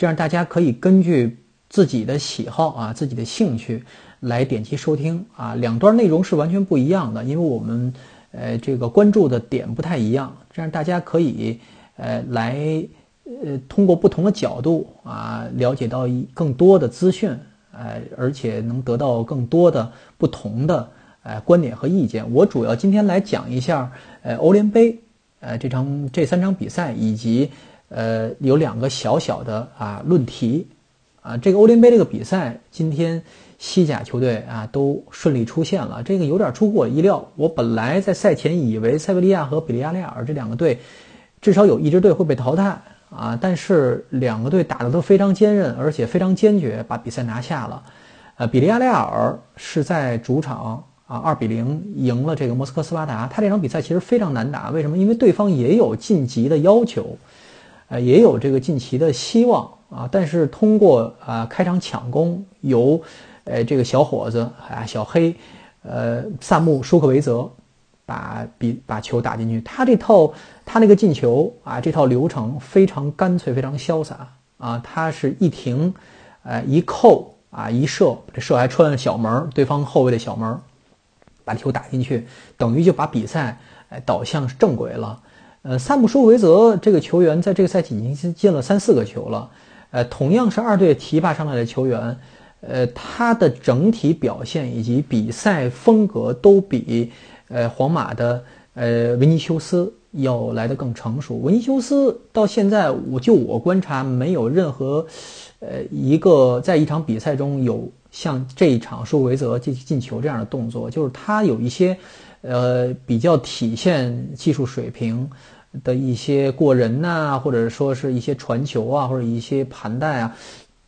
这样大家可以根据自己的喜好啊，自己的兴趣来点击收听啊。两段内容是完全不一样的，因为我们呃这个关注的点不太一样。这样大家可以呃来呃通过不同的角度啊了解到更多的资讯，呃而且能得到更多的不同的呃观点和意见。我主要今天来讲一下呃欧联杯呃这场这三场比赛以及。呃，有两个小小的啊论题，啊，这个欧联杯这个比赛，今天西甲球队啊都顺利出现了，这个有点出乎我意料。我本来在赛前以为塞维利亚和比利亚雷尔这两个队，至少有一支队会被淘汰啊，但是两个队打的都非常坚韧，而且非常坚决，把比赛拿下了。呃，比利亚雷尔是在主场啊二比零赢了这个莫斯科斯巴达，他这场比赛其实非常难打，为什么？因为对方也有晋级的要求。呃，也有这个晋级的希望啊，但是通过啊开场抢攻，由呃这个小伙子啊小黑，呃萨姆舒克维泽把比把球打进去，他这套他那个进球啊这套流程非常干脆，非常潇洒啊，他是一停，呃一扣啊一射，这射还穿了小门，对方后卫的小门，把球打进去，等于就把比赛哎导向正轨了。呃，萨姆舒维泽这个球员在这个赛季已经进了三四个球了。呃，同样是二队提拔上来的球员，呃，他的整体表现以及比赛风格都比呃皇马的呃维尼修斯要来的更成熟。维尼修斯到现在，我就我观察，没有任何呃一个在一场比赛中有像这一场舒维泽进进球这样的动作，就是他有一些。呃，比较体现技术水平的一些过人呐，或者说是一些传球啊，或者一些盘带啊，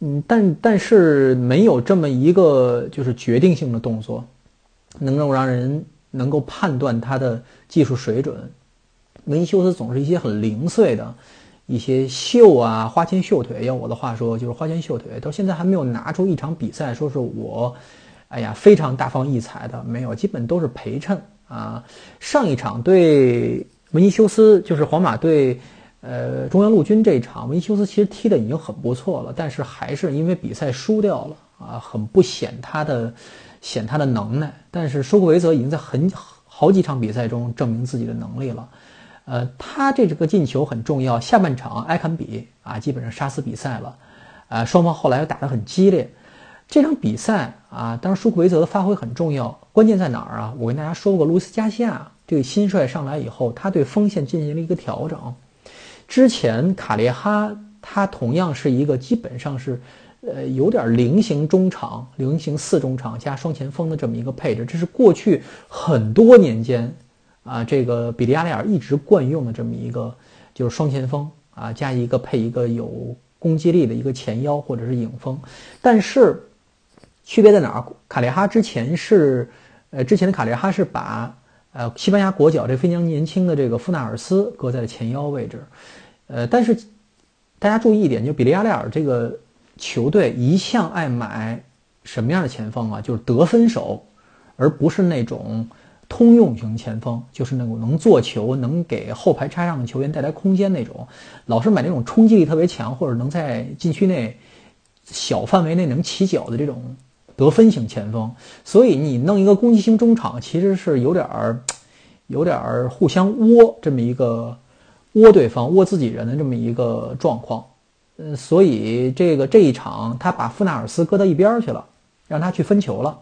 嗯，但但是没有这么一个就是决定性的动作，能够让人能够判断他的技术水准。维尼修斯总是一些很零碎的一些秀啊，花拳绣腿，用我的话说就是花拳绣腿，到现在还没有拿出一场比赛说是我，哎呀，非常大放异彩的，没有，基本都是陪衬。啊，上一场对维尼修斯，就是皇马对呃中央陆军这一场，维尼修斯其实踢的已经很不错了，但是还是因为比赛输掉了啊，很不显他的显他的能耐。但是舒克维泽已经在很好几场比赛中证明自己的能力了，呃，他这个进球很重要。下半场埃坎比啊，基本上杀死比赛了，啊，双方后来又打得很激烈。这场比赛啊，当然舒克维泽的发挥很重要。关键在哪儿啊？我跟大家说过，路易斯加西亚这个新帅上来以后，他对锋线进行了一个调整。之前卡列哈他同样是一个基本上是，呃，有点菱形中场、菱形四中场加双前锋的这么一个配置。这是过去很多年间啊，这个比利亚雷尔一直惯用的这么一个，就是双前锋啊加一个配一个有攻击力的一个前腰或者是影锋，但是。区别在哪儿？卡列哈之前是，呃，之前的卡列哈是把，呃，西班牙国脚这非常年轻的这个富纳尔斯搁在了前腰位置，呃，但是大家注意一点，就比利亚雷尔这个球队一向爱买什么样的前锋啊？就是得分手，而不是那种通用型前锋，就是那种能做球、能给后排插上的球员带来空间那种，老是买那种冲击力特别强或者能在禁区内小范围内能起脚的这种。得分型前锋，所以你弄一个攻击型中场，其实是有点儿，有点儿互相窝这么一个窝对方、窝自己人的这么一个状况。嗯，所以这个这一场他把富纳尔斯搁到一边去了，让他去分球了，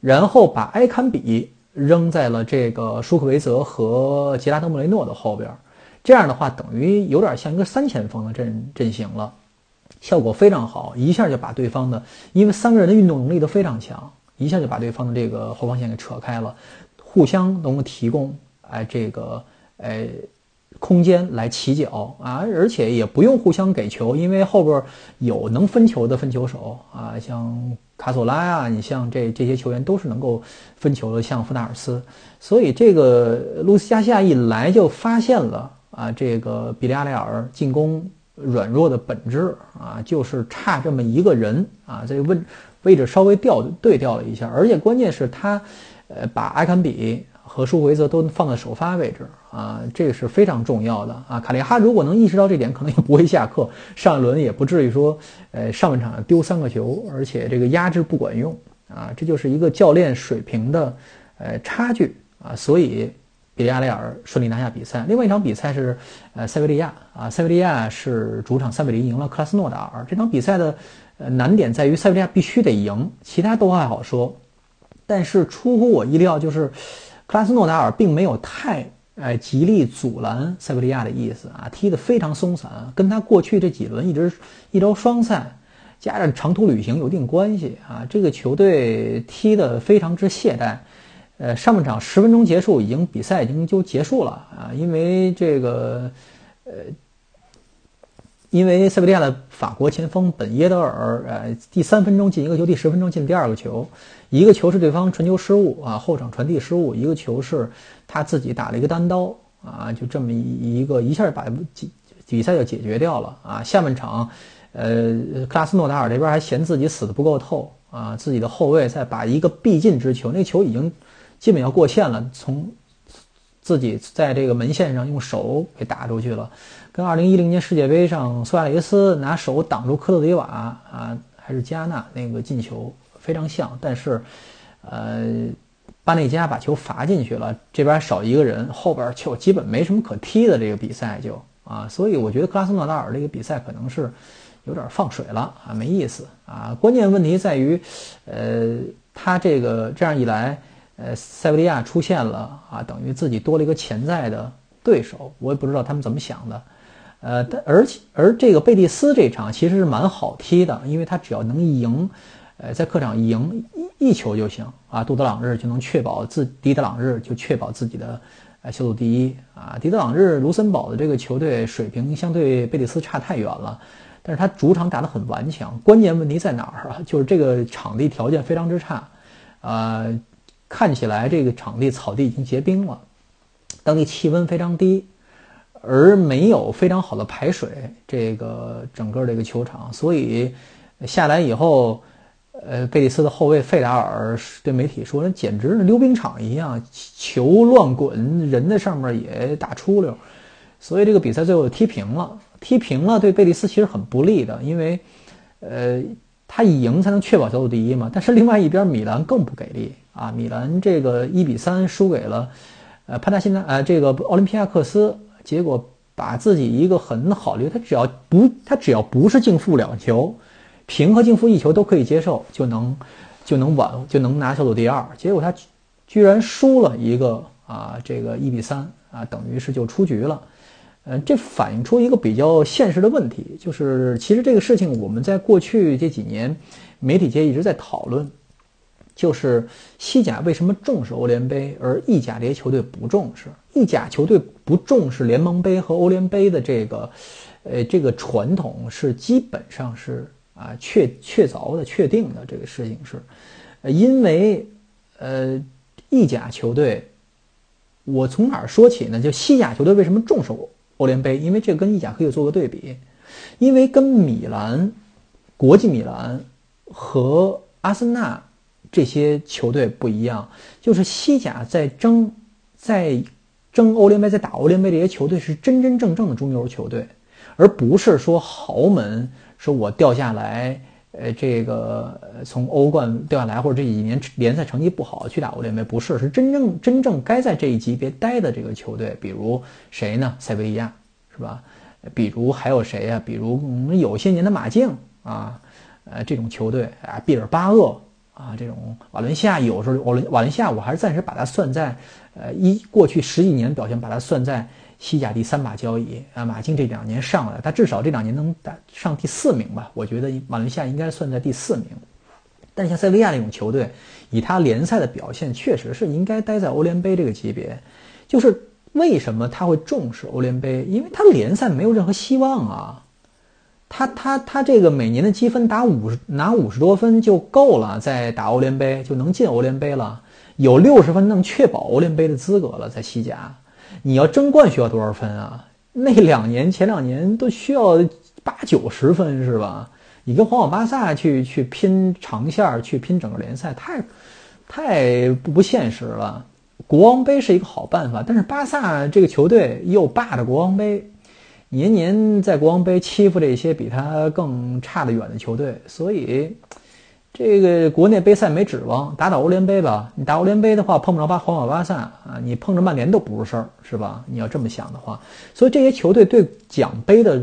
然后把埃坎比扔在了这个舒克维泽和杰拉德·莫雷诺的后边。这样的话，等于有点像一个三前锋的阵阵型了。效果非常好，一下就把对方的，因为三个人的运动能力都非常强，一下就把对方的这个后防线给扯开了，互相能够提供，哎，这个，哎，空间来起脚啊，而且也不用互相给球，因为后边有能分球的分球手啊，像卡索拉呀，你像这这些球员都是能够分球的，像福纳尔斯，所以这个路西加西亚一来就发现了啊，这个比利亚雷尔进攻软弱的本质啊，就是差这么一个人啊，这个位位置稍微调对调了一下，而且关键是他呃把埃坎比。和舒维泽都放在首发位置啊，这个是非常重要的啊。卡利哈如果能意识到这点，可能也不会下课。上一轮也不至于说，呃，上半场丢三个球，而且这个压制不管用啊。这就是一个教练水平的呃差距啊。所以比利亚雷尔顺利拿下比赛。另外一场比赛是呃塞维利亚啊，塞维利亚是主场三比零赢了克拉斯诺达尔。这场比赛的呃难点在于塞维利亚必须得赢，其他都还好说。但是出乎我意料就是。克拉斯诺达尔并没有太哎极力阻拦塞维利亚的意思啊，踢得非常松散，跟他过去这几轮一直一周双赛加上长途旅行有一定关系啊。这个球队踢得非常之懈怠，呃，上半场十分钟结束，已经比赛已经就结束了啊，因为这个呃。因为塞维利亚的法国前锋本耶德尔，呃，第三分钟进一个球，第十分钟进第二个球，一个球是对方传球失误啊，后场传递失误，一个球是他自己打了一个单刀啊，就这么一一个一下把比比赛就解决掉了啊。下半场，呃，克拉斯诺达尔这边还嫌自己死的不够透啊，自己的后卫再把一个必进之球，那球已经基本要过线了，从自己在这个门线上用手给打出去了。跟二零一零年世界杯上苏亚雷斯拿手挡住科特迪瓦啊，还是加纳那个进球非常像，但是，呃，巴内加把球罚进去了，这边少一个人，后边就基本没什么可踢的这个比赛就啊，所以我觉得克拉斯诺达尔这个比赛可能是有点放水了啊，没意思啊。关键问题在于，呃，他这个这样一来，呃，塞维利亚出现了啊，等于自己多了一个潜在的对手，我也不知道他们怎么想的。呃，但而且而这个贝蒂斯这场其实是蛮好踢的，因为他只要能赢，呃，在客场赢一球就行啊，杜德朗日就能确保自迪德朗日就确保自己的呃小组第一啊。迪德朗日卢森堡的这个球队水平相对贝蒂斯差太远了，但是他主场打得很顽强，关键问题在哪儿啊？就是这个场地条件非常之差，呃，看起来这个场地草地已经结冰了，当地气温非常低。而没有非常好的排水，这个整个这个球场，所以下来以后，呃，贝蒂斯的后卫费达尔对媒体说：“那简直是溜冰场一样，球乱滚，人在上面也打出溜。”所以这个比赛最后踢平了，踢平了对贝蒂斯其实很不利的，因为，呃，他以赢才能确保小组第一嘛。但是另外一边米兰更不给力啊，米兰这个一比三输给了，呃，潘达辛纳，呃，这个奥林匹亚克斯。结果把自己一个很好的，他只要不他只要不是净负两球，平和净负一球都可以接受，就能就能挽就能拿小组第二。结果他居然输了一个啊，这个一比三啊，等于是就出局了。嗯，这反映出一个比较现实的问题，就是其实这个事情我们在过去这几年媒体界一直在讨论。就是西甲为什么重视欧联杯，而意甲这些球队不重视？意甲球队不重视联盟杯和欧联杯的这个，呃，这个传统是基本上是啊确确凿的、确定的。这个事情是，因为呃，意甲球队，我从哪儿说起呢？就西甲球队为什么重视欧联杯？因为这个跟意甲可以做个对比，因为跟米兰、国际米兰和阿森纳。这些球队不一样，就是西甲在争，在争欧联杯，在打欧联杯，这些球队是真真正正的中游球队，而不是说豪门，说我掉下来，呃，这个从欧冠掉下来，或者这几年联赛成绩不好去打欧联杯，不是，是真正真正该在这一级别待的这个球队，比如谁呢？塞维利亚是吧？比如还有谁呀？比如有些年的马竞啊，呃，这种球队啊，毕尔巴鄂。啊，这种瓦伦西亚有时候瓦伦瓦伦西亚，我还是暂时把它算在，呃，一过去十几年表现，把它算在西甲第三把交椅啊。马竞这两年上来，他至少这两年能打上第四名吧？我觉得马伦西亚应该算在第四名。但像塞维利亚这种球队，以他联赛的表现，确实是应该待在欧联杯这个级别。就是为什么他会重视欧联杯？因为他联赛没有任何希望啊。他他他这个每年的积分打五十拿五十多分就够了，在打欧联杯就能进欧联杯了，有六十分能确保欧联杯的资格了。在西甲，你要争冠需要多少分啊？那两年前两年都需要八九十分是吧？你跟皇马、巴萨去去拼长线，去拼整个联赛，太太不不现实了。国王杯是一个好办法，但是巴萨这个球队又霸着国王杯。年年在国王杯欺负这些比他更差得远的球队，所以这个国内杯赛没指望。打打欧联杯吧，你打欧联杯的话碰不着巴皇马、巴萨啊，你碰着曼联都不是事儿，是吧？你要这么想的话，所以这些球队对奖杯的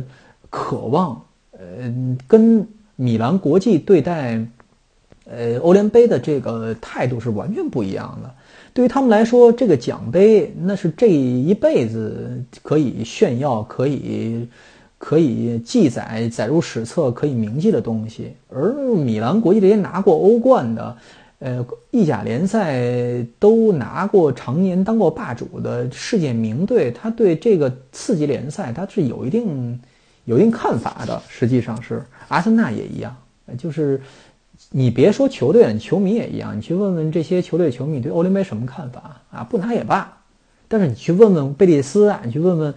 渴望，呃，跟米兰国际对待呃欧联杯的这个态度是完全不一样的。对于他们来说，这个奖杯那是这一辈子可以炫耀、可以可以记载、载入史册、可以铭记的东西。而米兰国际这些拿过欧冠的，呃，意甲联赛都拿过、常年当过霸主的世界名队，他对这个次级联赛他是有一定有一定看法的。实际上是阿森纳也一样，就是。你别说球队，你球迷也一样。你去问问这些球队球迷对欧联杯什么看法啊？不拿也罢。但是你去问问贝蒂斯啊，你去问问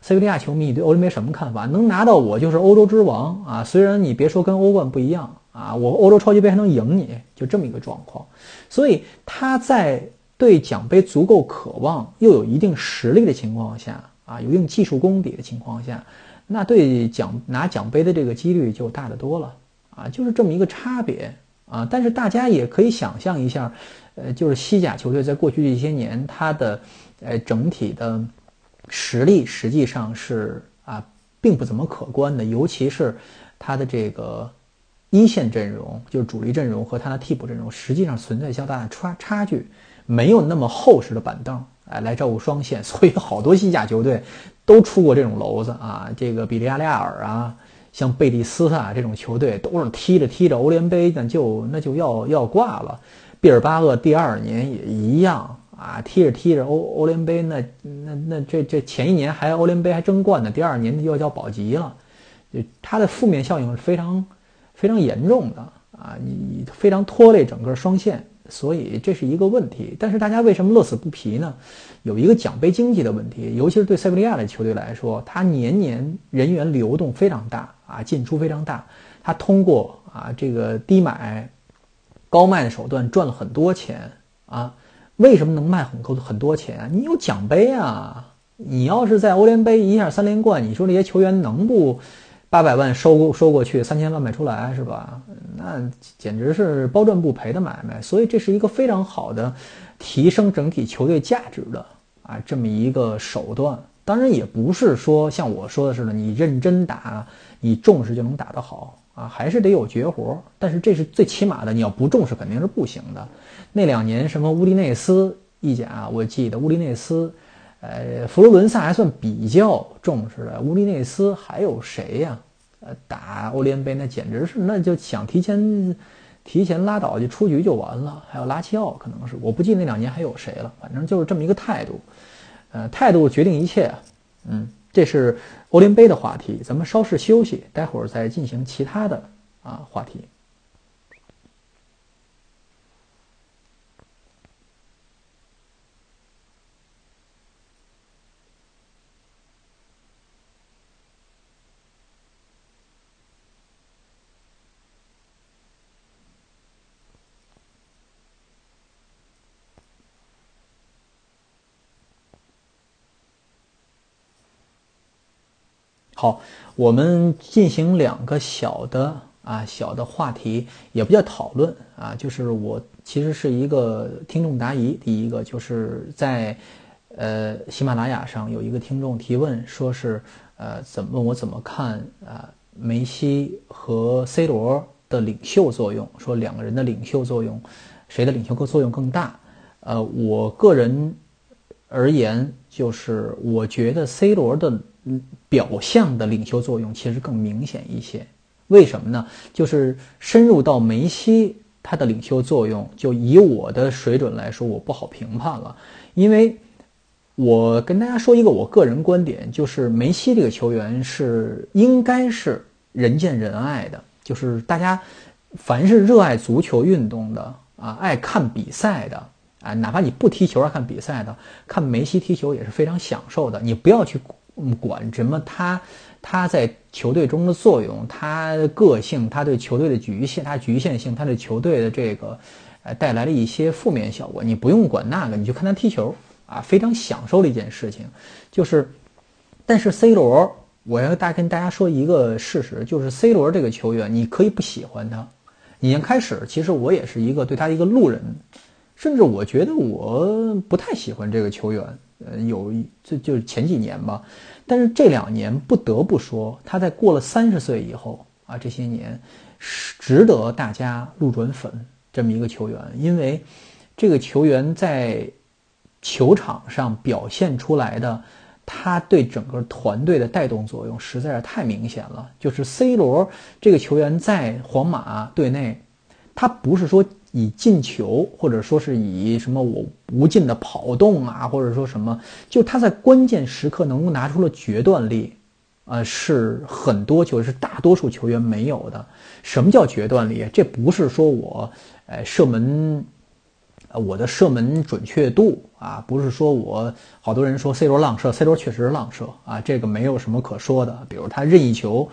塞维利亚球迷你对欧联杯什么看法？能拿到我就是欧洲之王啊！虽然你别说跟欧冠不一样啊，我欧洲超级杯还能赢你，就这么一个状况。所以他在对奖杯足够渴望，又有一定实力的情况下啊，有一定技术功底的情况下，那对奖拿奖杯的这个几率就大得多了。啊，就是这么一个差别啊！但是大家也可以想象一下，呃，就是西甲球队在过去这些年，它的呃整体的实力实际上是啊，并不怎么可观的，尤其是他的这个一线阵容，就是主力阵容和他的替补阵容，实际上存在较大的差差距，没有那么厚实的板凳哎来照顾双线，所以好多西甲球队都出过这种篓子啊，这个比利亚雷亚尔啊。像贝蒂斯啊这种球队都是踢着踢着欧联杯，那就那就要要挂了。毕尔巴鄂第二年也一样啊，踢着踢着欧欧联杯，那那那这这前一年还欧联杯还争冠呢，第二年就要叫保级了。就它的负面效应是非常非常严重的啊，你非常拖累整个双线。所以这是一个问题，但是大家为什么乐此不疲呢？有一个奖杯经济的问题，尤其是对塞维利亚的球队来说，他年年人员流动非常大啊，进出非常大，他通过啊这个低买、高卖的手段赚了很多钱啊。为什么能卖很多很多钱？你有奖杯啊！你要是在欧联杯一下三连冠，你说这些球员能不？八百万收收过去，三千万卖出来是吧？那简直是包赚不赔的买卖。所以这是一个非常好的提升整体球队价值的啊这么一个手段。当然也不是说像我说的似的，你认真打，你重视就能打得好啊，还是得有绝活。但是这是最起码的，你要不重视肯定是不行的。那两年什么乌迪内斯意甲，我记得乌迪内斯。呃，佛罗伦萨还算比较重视的，乌迪内斯还有谁呀？呃，打欧联杯那简直是，那就想提前提前拉倒就出局就完了。还有拉齐奥，可能是我不记得那两年还有谁了，反正就是这么一个态度。呃，态度决定一切啊。嗯，这是欧联杯的话题，咱们稍事休息，待会儿再进行其他的啊话题。好，我们进行两个小的啊小的话题，也不叫讨论啊，就是我其实是一个听众答疑。第一个就是在呃喜马拉雅上有一个听众提问，说是呃怎么问我怎么看啊梅西和 C 罗的领袖作用，说两个人的领袖作用，谁的领袖作用更大？呃，我个人而言，就是我觉得 C 罗的。表象的领袖作用其实更明显一些，为什么呢？就是深入到梅西他的领袖作用，就以我的水准来说，我不好评判了，因为我跟大家说一个我个人观点，就是梅西这个球员是应该是人见人爱的，就是大家凡是热爱足球运动的啊，爱看比赛的啊，哪怕你不踢球爱看比赛的，看梅西踢球也是非常享受的。你不要去管什么他他在球队中的作用，他个性，他对球队的局限，他局限性，他对球队的这个呃带来了一些负面效果，你不用管那个，你就看他踢球。啊，非常享受的一件事情，就是，但是 C 罗，我要大跟大家说一个事实，就是 C 罗这个球员，你可以不喜欢他。已经开始，其实我也是一个对他一个路人，甚至我觉得我不太喜欢这个球员。呃，有一这就是前几年吧，但是这两年不得不说，他在过了三十岁以后啊，这些年是值得大家路转粉这么一个球员，因为这个球员在。球场上表现出来的，他对整个团队的带动作用实在是太明显了。就是 C 罗这个球员在皇马队内，他不是说以进球，或者说是以什么我无尽的跑动啊，或者说什么，就他在关键时刻能够拿出了决断力，呃，是很多球是大多数球员没有的。什么叫决断力？这不是说我，呃，射门。呃，我的射门准确度啊，不是说我好多人说 C 罗浪射，C 罗确实是浪射啊，这个没有什么可说的。比如他任意球，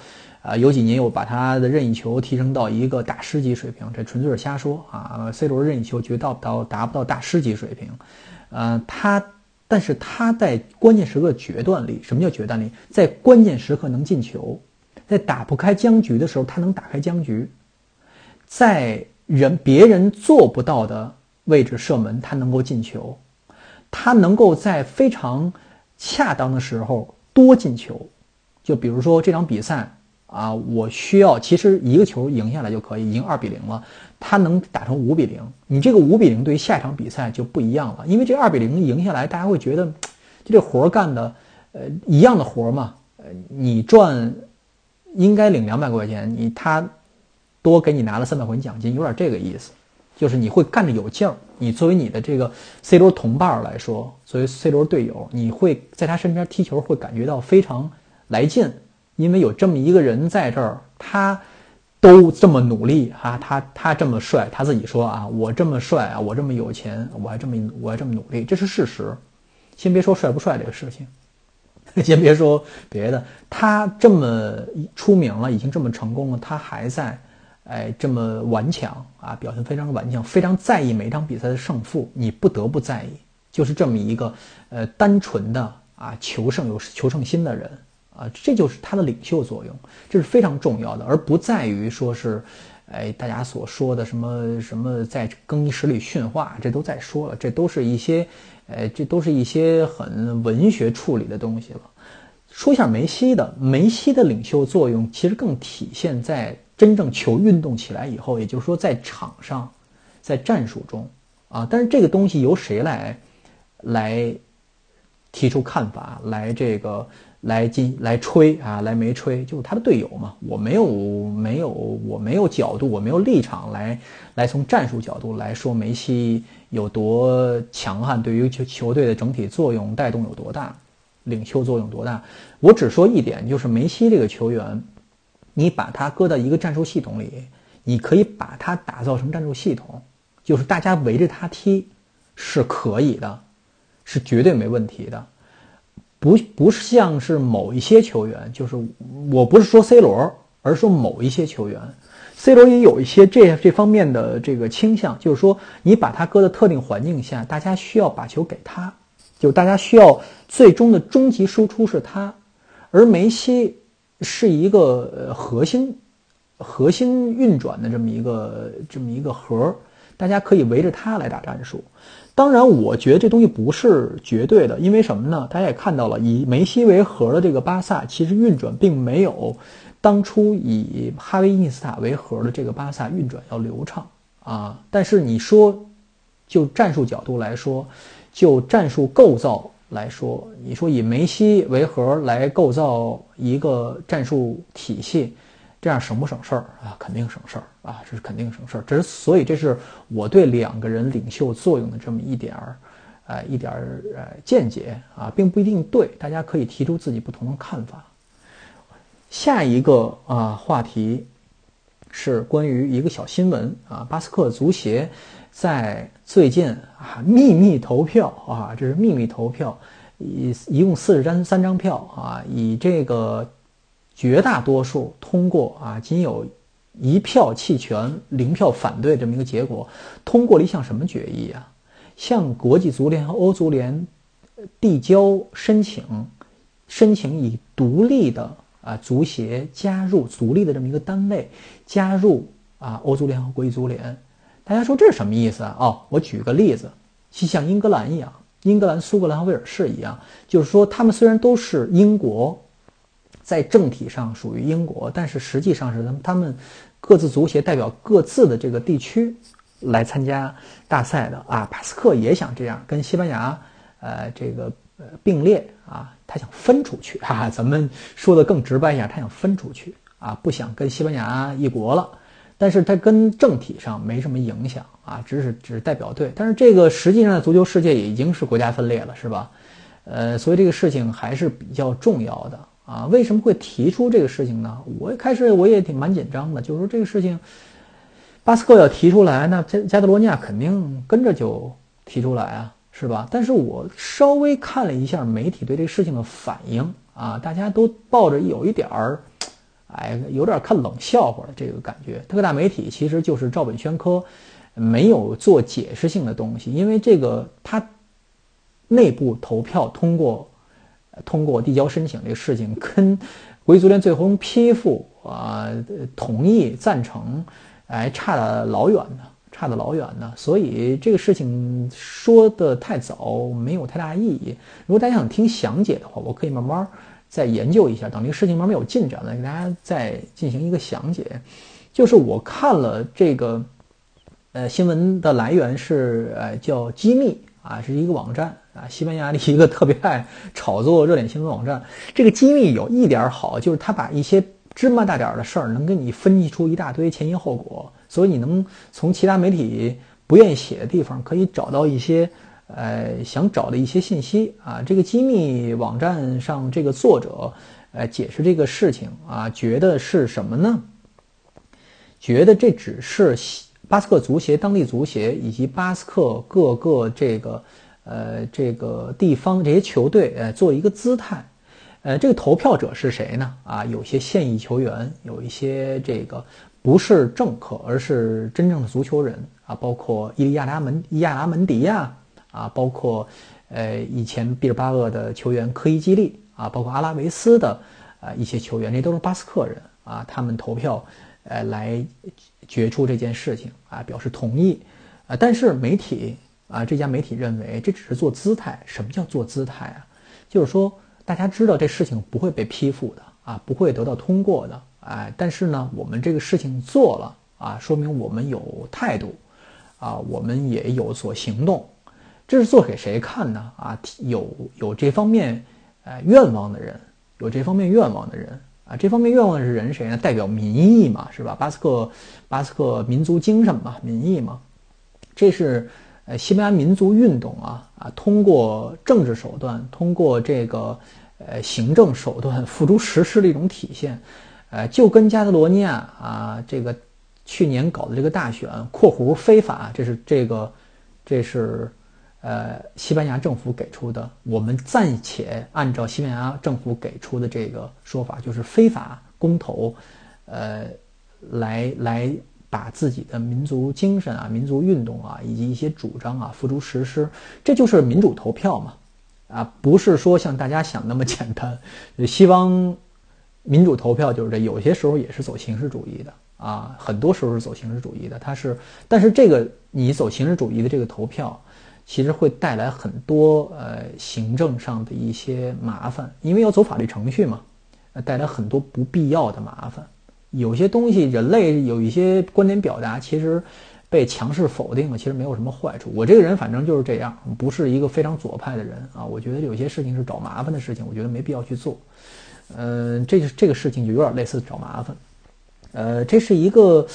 啊，有几年又把他的任意球提升到一个大师级水平，这纯粹是瞎说啊。C 罗任意球绝到不到达不到大师级水平，呃，他，但是他在关键时刻决断力，什么叫决断力？在关键时刻能进球，在打不开僵局的时候，他能打开僵局，在人别人做不到的。位置射门，他能够进球，他能够在非常恰当的时候多进球。就比如说这场比赛啊，我需要其实一个球赢下来就可以，赢二比零了，他能打成五比零。你这个五比零对于下一场比赛就不一样了，因为这二比零赢下来，大家会觉得就这活干的，呃，一样的活嘛，呃，你赚应该领两百块钱，你他多给你拿了三百块钱奖金，有点这个意思。就是你会干得有劲儿，你作为你的这个 C 罗同伴来说，作为 C 罗队友，你会在他身边踢球会感觉到非常来劲，因为有这么一个人在这儿，他都这么努力哈，他他这么帅，他自己说啊，我这么帅啊，我这么有钱，我还这么我还这么努力，这是事实。先别说帅不帅这个事情，先别说别的，他这么出名了，已经这么成功了，他还在。哎，这么顽强啊，表现非常顽强，非常在意每一场比赛的胜负，你不得不在意，就是这么一个呃单纯的啊求胜有求胜心的人啊，这就是他的领袖作用，这是非常重要的，而不在于说是，哎大家所说的什么什么在更衣室里训话，这都在说了，这都是一些，呃，这都是一些很文学处理的东西了。说一下梅西的，梅西的领袖作用其实更体现在。真正球运动起来以后，也就是说在场上，在战术中啊，但是这个东西由谁来来提出看法，来这个来进来吹啊，来没吹，就是他的队友嘛。我没有没有我没有角度，我没有立场来来从战术角度来说梅西有多强悍，对于球球队的整体作用带动有多大，领袖作用多大。我只说一点，就是梅西这个球员。你把他搁到一个战术系统里，你可以把他打造成战术系统，就是大家围着他踢，是可以的，是绝对没问题的，不不像是某一些球员，就是我不是说 C 罗，而是说某一些球员，C 罗也有一些这这方面的这个倾向，就是说你把他搁在特定环境下，大家需要把球给他，就大家需要最终的终极输出是他，而梅西。是一个核心，核心运转的这么一个这么一个核，大家可以围着他来打战术。当然，我觉得这东西不是绝对的，因为什么呢？大家也看到了，以梅西为核的这个巴萨，其实运转并没有当初以哈维·伊涅斯塔为核的这个巴萨运转要流畅啊。但是你说，就战术角度来说，就战术构造。来说，你说以梅西为核来构造一个战术体系，这样省不省事儿啊？肯定省事儿啊！这是肯定省事儿。这是所以，这是我对两个人领袖作用的这么一点儿，呃一点儿呃见解啊，并不一定对，大家可以提出自己不同的看法。下一个啊话题是关于一个小新闻啊，巴斯克足协在最近啊秘密投票啊，这是秘密投票，一一共四十张三张票啊，以这个绝大多数通过啊，仅有一票弃权，零票反对这么一个结果，通过了一项什么决议啊？向国际足联和欧足联递交申请，申请以独立的。啊，足协加入独立的这么一个单位，加入啊欧足联和国际足联，大家说这是什么意思啊？哦，我举个例子，就像英格兰一样，英格兰、苏格兰和威尔士一样，就是说他们虽然都是英国，在政体上属于英国，但是实际上是他们他们各自足协代表各自的这个地区来参加大赛的啊。巴斯克也想这样，跟西班牙呃这个并列啊。他想分出去啊，咱们说的更直白一下，他想分出去啊，不想跟西班牙一国了。但是他跟政体上没什么影响啊，只是只是代表队。但是这个实际上足球世界已经是国家分裂了，是吧？呃，所以这个事情还是比较重要的啊。为什么会提出这个事情呢？我一开始我也挺蛮紧张的，就是说这个事情，巴斯克要提出来，那加加德罗尼亚肯定跟着就提出来啊。是吧？但是我稍微看了一下媒体对这个事情的反应啊，大家都抱着有一点儿，哎，有点看冷笑话的这个感觉。各大媒体其实就是照本宣科，没有做解释性的东西，因为这个他内部投票通过，通过递交申请这个事情，跟国际足联最终批复啊同意赞成，哎，差了老远呢。差得老远呢，所以这个事情说的太早没有太大意义。如果大家想听详解的话，我可以慢慢再研究一下，等这个事情慢慢有进展了，给大家再进行一个详解。就是我看了这个，呃，新闻的来源是呃叫机密啊，是一个网站啊，西班牙的一个特别爱炒作热点新闻网站。这个机密有一点好，就是他把一些芝麻大点儿的事儿能给你分析出一大堆前因后果。所以你能从其他媒体不愿意写的地方，可以找到一些，呃，想找的一些信息啊。这个机密网站上这个作者，呃，解释这个事情啊，觉得是什么呢？觉得这只是巴斯克足协、当地足协以及巴斯克各个这个，呃，这个地方这些球队，呃，做一个姿态。呃，这个投票者是谁呢？啊，有些现役球员，有一些这个。不是政客，而是真正的足球人啊，包括伊利亚拉门伊亚拉门迪呀，啊，包括呃以前毕尔巴鄂的球员科伊基利啊，包括阿拉维斯的啊一些球员，这都是巴斯克人啊，他们投票呃来决出这件事情啊，表示同意啊，但是媒体啊这家媒体认为这只是做姿态，什么叫做姿态啊？就是说大家知道这事情不会被批复的啊，不会得到通过的。哎，但是呢，我们这个事情做了啊，说明我们有态度，啊，我们也有所行动，这是做给谁看呢？啊，有有这方面呃愿望的人，有这方面愿望的人啊，这方面愿望是人谁呢？代表民意嘛，是吧？巴斯克巴斯克民族精神嘛，民意嘛，这是呃西班牙民族运动啊啊，通过政治手段，通过这个呃行政手段付诸实施的一种体现。呃，就跟加德罗尼亚啊，这个去年搞的这个大选（括弧非法），这是这个，这是呃西班牙政府给出的。我们暂且按照西班牙政府给出的这个说法，就是非法公投，呃，来来把自己的民族精神啊、民族运动啊以及一些主张啊付诸实施，这就是民主投票嘛，啊，不是说像大家想那么简单，西方。民主投票就是这，有些时候也是走形式主义的啊，很多时候是走形式主义的。它是，但是这个你走形式主义的这个投票，其实会带来很多呃行政上的一些麻烦，因为要走法律程序嘛，带来很多不必要的麻烦。有些东西人类有一些观点表达，其实被强势否定了，其实没有什么坏处。我这个人反正就是这样，不是一个非常左派的人啊。我觉得有些事情是找麻烦的事情，我觉得没必要去做。嗯，这就这个事情就有点类似找麻烦，呃，这是一个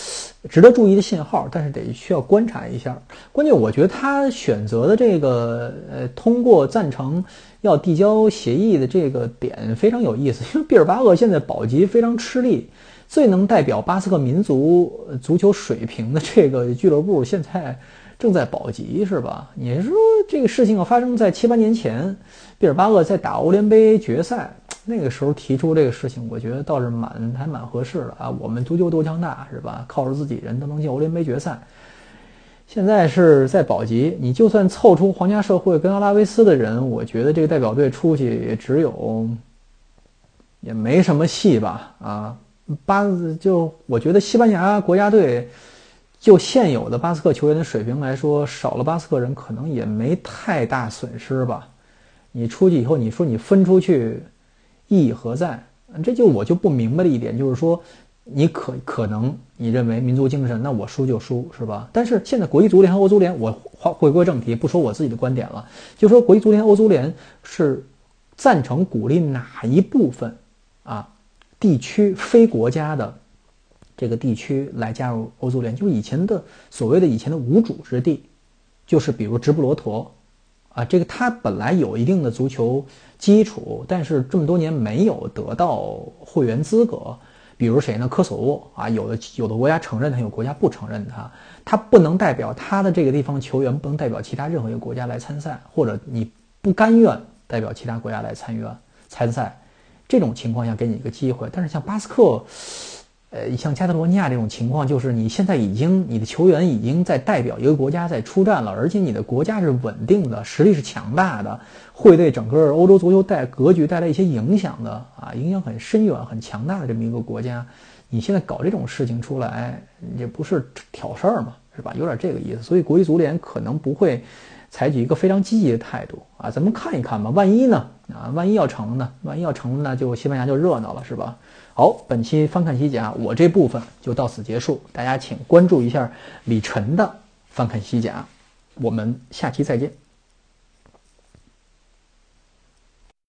值得注意的信号，但是得需要观察一下。关键我觉得他选择的这个呃，通过赞成要递交协议的这个点非常有意思，因为毕尔巴鄂现在保级非常吃力，最能代表巴斯克民族足球水平的这个俱乐部现在正在保级，是吧？你说这个事情发生在七八年前，毕尔巴鄂在打欧联杯决赛。那个时候提出这个事情，我觉得倒是蛮还蛮合适的啊。我们足球多强大，是吧？靠着自己人都能进欧联杯决赛。现在是在保级，你就算凑出皇家社会跟阿拉维斯的人，我觉得这个代表队出去也只有也没什么戏吧？啊，巴就我觉得西班牙国家队就现有的巴斯克球员的水平来说，少了巴斯克人可能也没太大损失吧。你出去以后，你说你分出去。意义何在？这就我就不明白的一点，就是说，你可可能你认为民族精神，那我输就输，是吧？但是现在国际足联和欧足联，我回回归正题，不说我自己的观点了，就说国际足联、欧足联是赞成鼓励哪一部分啊地区非国家的这个地区来加入欧足联？就是以前的所谓的以前的无主之地，就是比如直布罗陀。啊，这个他本来有一定的足球基础，但是这么多年没有得到会员资格。比如谁呢？科索沃啊，有的有的国家承认他，有国家不承认他，他不能代表他的这个地方球员，不能代表其他任何一个国家来参赛，或者你不甘愿代表其他国家来参与参赛，这种情况下给你一个机会。但是像巴斯克。呃，像加泰罗尼亚这种情况，就是你现在已经你的球员已经在代表一个国家在出战了，而且你的国家是稳定的，实力是强大的，会对整个欧洲足球带格局带来一些影响的啊，影响很深远、很强大的这么一个国家，你现在搞这种事情出来，也不是挑事儿嘛，是吧？有点这个意思，所以国际足联可能不会采取一个非常积极的态度啊，咱们看一看吧，万一呢？啊，万一要成呢？万一要成呢，就西班牙就热闹了，是吧？好，本期翻看西甲，我这部分就到此结束。大家请关注一下李晨的翻看西甲，我们下期再见。